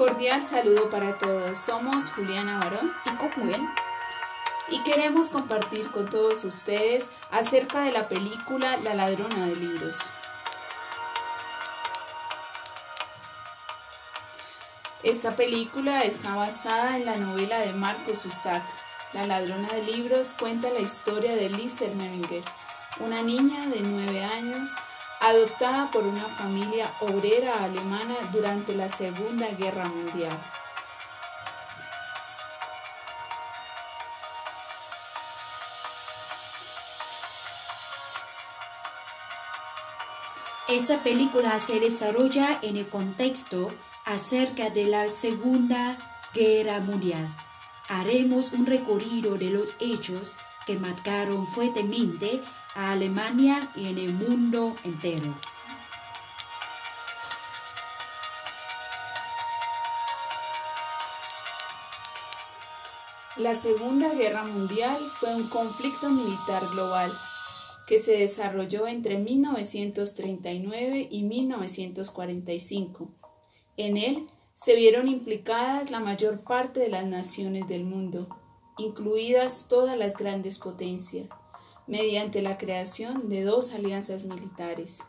Cordial saludo para todos. Somos Juliana Barón y Cocuyen y queremos compartir con todos ustedes acerca de la película La ladrona de libros. Esta película está basada en la novela de Marcos Zusak. La ladrona de libros cuenta la historia de Lister Nevinger, una niña de nueve años adoptada por una familia obrera alemana durante la Segunda Guerra Mundial. Esa película se desarrolla en el contexto acerca de la Segunda Guerra Mundial. Haremos un recorrido de los hechos que marcaron fuertemente a Alemania y en el mundo entero. La Segunda Guerra Mundial fue un conflicto militar global que se desarrolló entre 1939 y 1945. En él se vieron implicadas la mayor parte de las naciones del mundo, incluidas todas las grandes potencias mediante la creación de dos alianzas militares.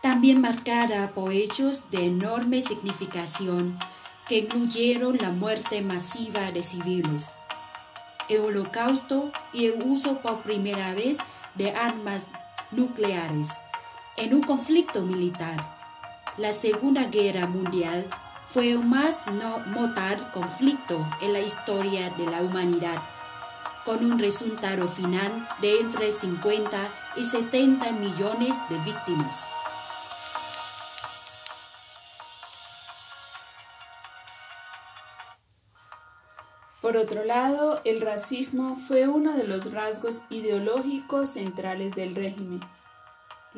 También marcada por hechos de enorme significación que incluyeron la muerte masiva de civiles, el holocausto y el uso por primera vez de armas nucleares en un conflicto militar. La Segunda Guerra Mundial fue un más no mortal conflicto en la historia de la humanidad, con un resultado final de entre 50 y 70 millones de víctimas. Por otro lado, el racismo fue uno de los rasgos ideológicos centrales del régimen.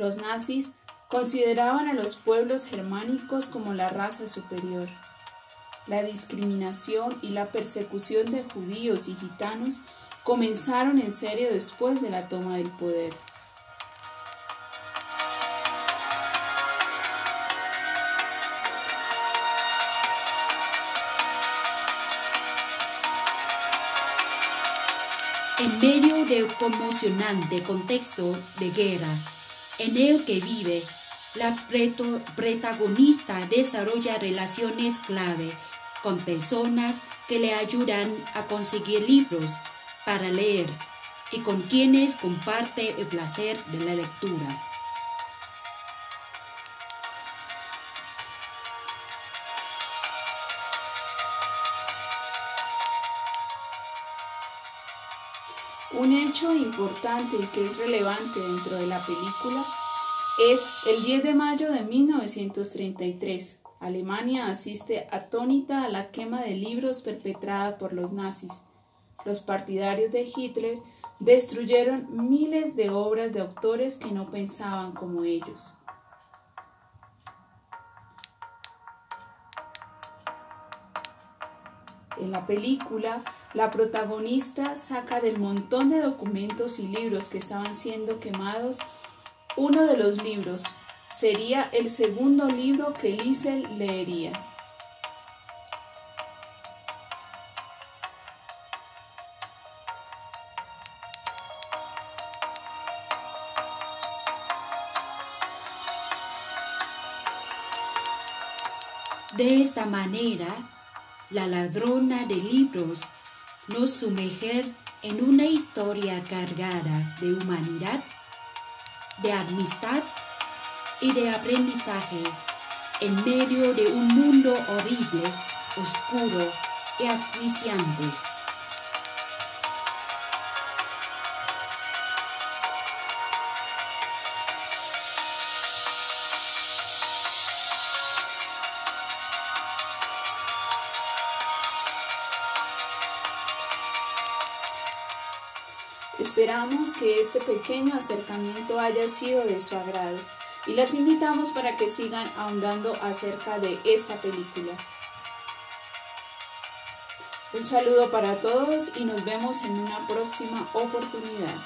Los nazis consideraban a los pueblos germánicos como la raza superior. La discriminación y la persecución de judíos y gitanos comenzaron en serio después de la toma del poder. En medio del conmocionante contexto de guerra en el que vive la protagonista desarrolla relaciones clave con personas que le ayudan a conseguir libros para leer y con quienes comparte el placer de la lectura. Un hecho importante y que es relevante dentro de la película es el 10 de mayo de 1933. Alemania asiste atónita a la quema de libros perpetrada por los nazis. Los partidarios de Hitler destruyeron miles de obras de autores que no pensaban como ellos. En la película, la protagonista saca del montón de documentos y libros que estaban siendo quemados uno de los libros. Sería el segundo libro que Liesel leería. De esta manera, la ladrona de libros nos sumerge en una historia cargada de humanidad de amistad y de aprendizaje en medio de un mundo horrible, oscuro y asfixiante. Esperamos que este pequeño acercamiento haya sido de su agrado y las invitamos para que sigan ahondando acerca de esta película. Un saludo para todos y nos vemos en una próxima oportunidad.